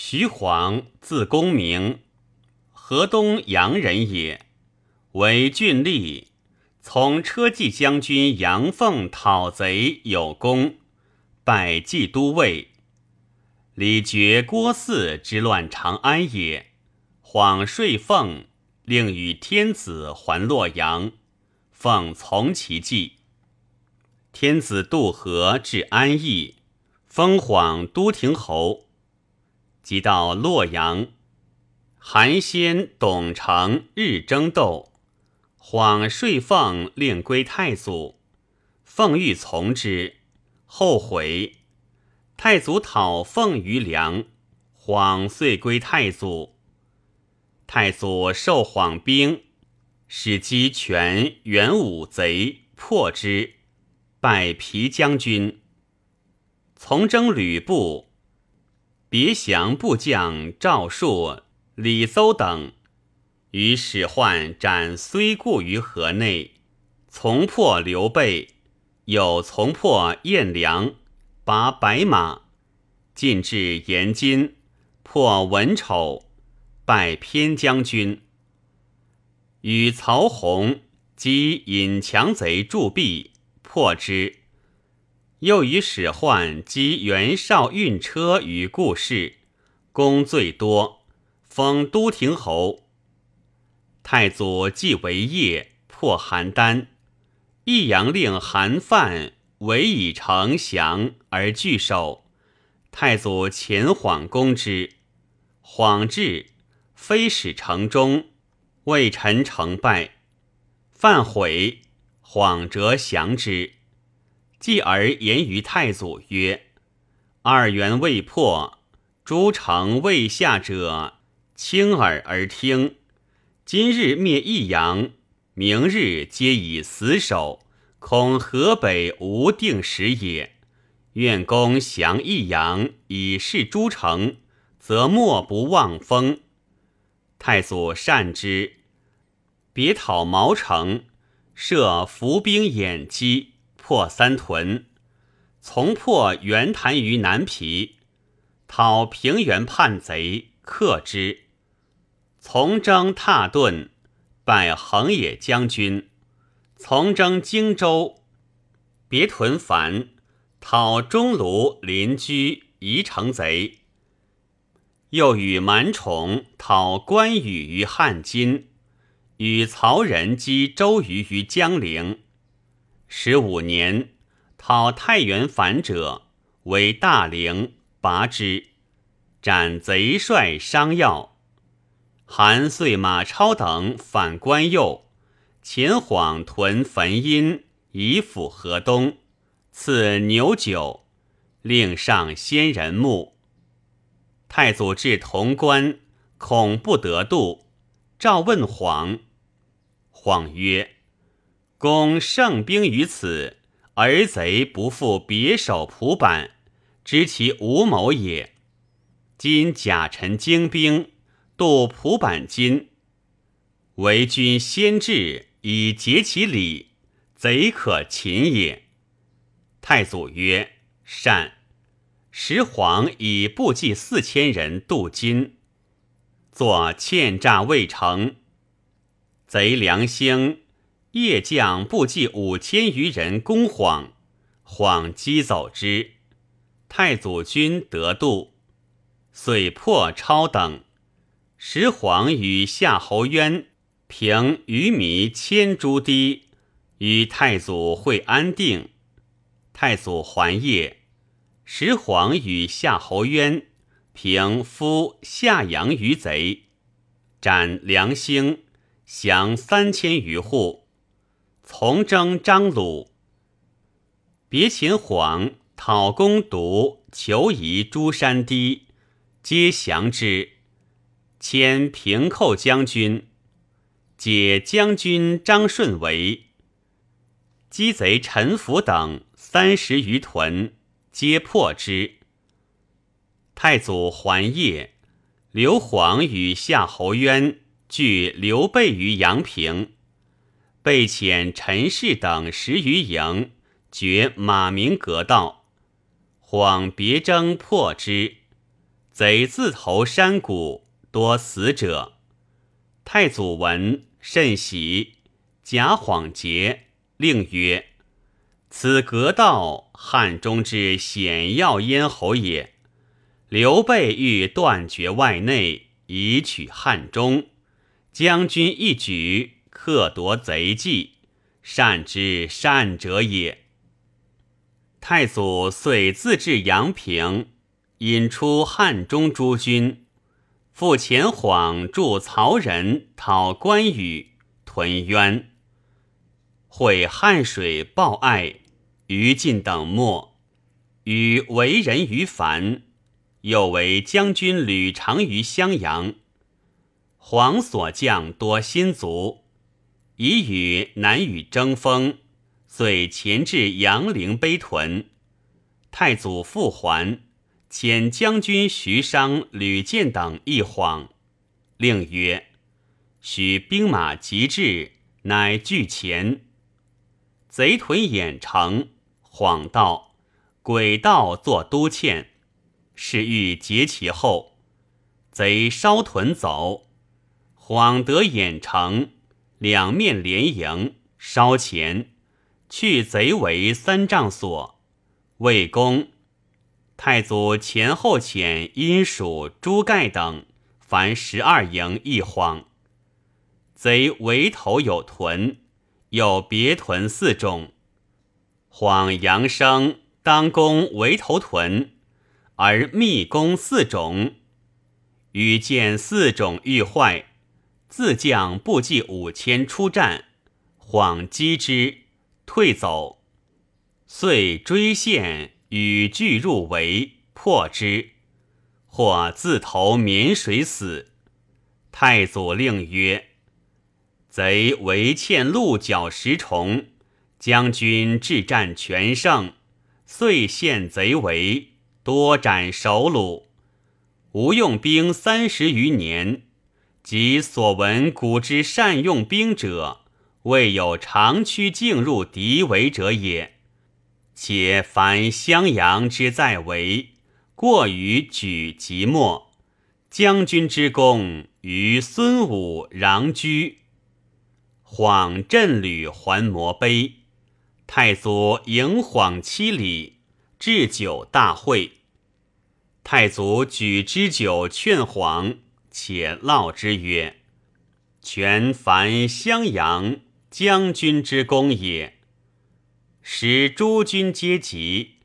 徐晃，字公明，河东阳人也，为郡吏，从车骑将军杨凤讨贼有功，拜冀都尉。李傕郭汜之乱长安也，晃说凤，令与天子还洛阳，凤从其计。天子渡河至安邑，封晃都亭侯。即到洛阳，韩先、董承日争斗，晃说凤令归太祖，奉欲从之，后悔。太祖讨凤于梁，晃遂归太祖。太祖受晃兵，使击权元武贼，破之，拜皮将军。从征吕布。别降部将赵树、李邹等，与使唤斩虽固于河内，从破刘备，又从破颜良，拔白马，进至延津，破文丑，拜偏将军。与曹洪击引强贼铸币，破之。又与使唤击袁绍运车于故事，功最多，封都亭侯。太祖既为业，破邯郸，益阳令韩范委以丞降而拒守。太祖遣晃攻之，晃至，非使城中，魏臣成败，范悔，晃折降之。继而言于太祖曰：“二元未破，诸城未下者，轻耳而听。今日灭益阳，明日皆以死守，恐河北无定时也。愿公降益阳，以示诸城，则莫不望风。”太祖善之，别讨毛城，设伏兵掩击。破三屯，从破袁谭于南皮，讨平原叛贼，克之。从征蹋顿，拜横野将军。从征荆州，别屯樊，讨钟卢邻居宜城贼。又与满宠讨关羽于汉津，与曹仁击周瑜于江陵。十五年，讨太原反者，为大陵，拔之，斩贼帅商要。韩遂、马超等反关右，秦晃屯汾阴，以抚河东，赐牛酒，令上仙人墓。太祖至潼关，恐不得度，召问晃，晃曰。公胜兵于此，而贼不复别守蒲坂，知其无谋也。今甲臣精兵渡蒲坂津，为君先至以结其礼，贼可擒也。太祖曰：“善。”时皇以部骑四千人渡津，作欠诈未成，贼良兴。夜将部骑五千余人攻晃，晃击走之。太祖军得度，遂破超等。时晃与夏侯渊平鱼米千诸堤，与太祖会安定。太祖还业，时晃与夏侯渊平夫夏阳于贼，斩梁兴，降三千余户。从征张鲁，别秦晃讨攻独，求夷诸山堤，皆降之。迁平寇将军，解将军张顺为。击贼陈福等三十余屯，皆破之。太祖还业，刘晃与夏侯渊拒刘备于阳平。被遣陈氏等十余营，绝马鸣阁道，晃别征破之，贼自投山谷，多死者。太祖闻甚喜，假谎节，令曰：“此阁道，汉中之险要咽喉也。刘备欲断绝外内，以取汉中。将军一举，克夺贼计，善之善者也。”太祖遂自至阳平，引出汉中诸军，复前晃助曹仁讨关羽、屯渊，会汉水报爱、于禁等没，与为人于凡，又为将军吕长于襄阳。黄所将多新卒，已与南与争锋。遂前至阳陵碑屯，太祖复还，遣将军徐商、吕建等一晃，令曰：“许兵马急至，乃拒前。”贼屯兖城，晃道：“鬼道作都堑，是欲截其后。”贼烧屯走，晃得兖城，两面连营，烧前。去贼为三丈所，魏公太祖前后遣殷蜀、朱盖等，凡十二营一晃。贼围头有屯，有别屯四种。晃阳生当攻围头屯，而密攻四种。与见四种遇坏，自将部骑五千出战，晃击之。退走，遂追陷，与拒入围，破之，或自投沔水死。太祖令曰：“贼围堑鹿角十重，将军智战全胜，遂陷贼围，多斩首虏。吾用兵三十余年，及所闻古之善用兵者。”未有长驱进入敌围者也。且凡襄阳之在围，过于举即没。将军之功，于孙武、穰居。晃振旅还摩碑。太祖迎晃七礼，置酒大会。太祖举之酒劝晃，且烙之曰：“全凡襄阳。”将军之功也。使诸军皆急，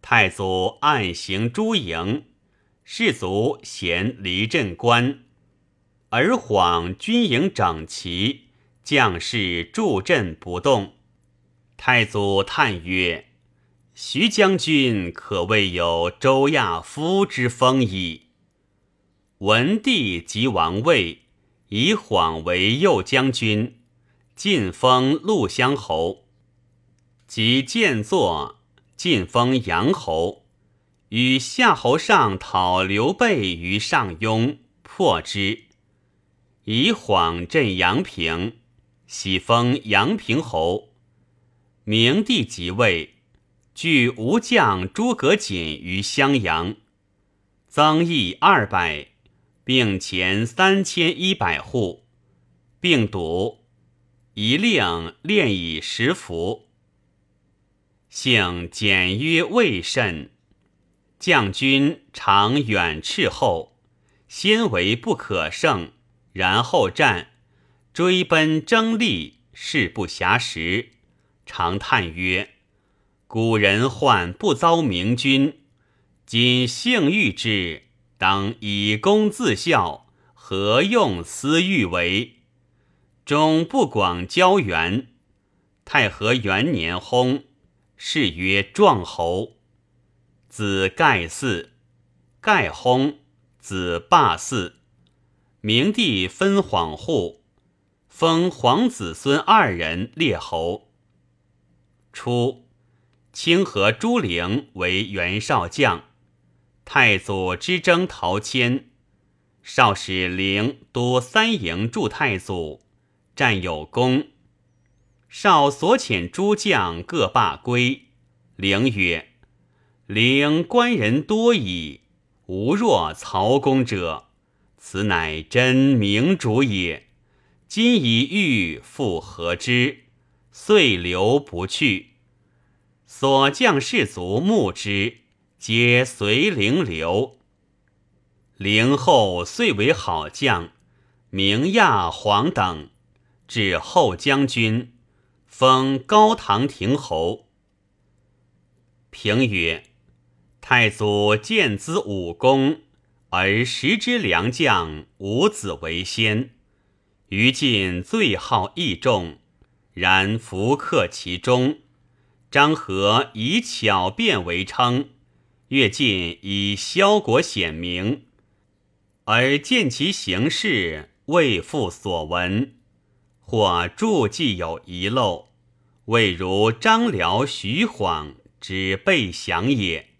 太祖暗行诸营，士卒咸离镇关，而晃军营整齐，将士驻阵不动。太祖叹曰：“徐将军可谓有周亚夫之风矣。”文帝即王位，以晃为右将军。晋封陆乡侯，即建作晋封阳侯，与夏侯尚讨刘备于上庸，破之，以晃镇阳平，喜封阳平侯。明帝即位，据吴将诸葛瑾于襄阳，增邑二百，并前三千一百户，并笃。一令练以十服，性简约未甚。将军常远斥后，先为不可胜，然后战，追奔争利，事不暇食。常叹曰：“古人患不遭明君，今幸遇之，当以功自效，何用私欲为？”终不广交援。太和元年薨，谥曰壮侯。子盖嗣，盖薨，子霸嗣。明帝分恍户，封皇子孙二人列侯。初，清河朱陵为袁绍将，太祖之征陶谦，少使陵都三营助太祖。战有功，少所遣诸将各罢归。陵曰：“陵官人多矣，无若曹公者，此乃真明主也。今以欲，复何之？遂留不去。所将士卒慕之，皆随陵流。陵后遂为好将，名亚黄等，至后将军，封高唐亭侯。评曰：太祖见资武功，而识之良将五子为先。于禁最好义重，然弗克其中。张合以巧辩为称，乐进以萧国显明。而见其行事未复所闻，或著记有遗漏，未如张辽、徐晃之备详也。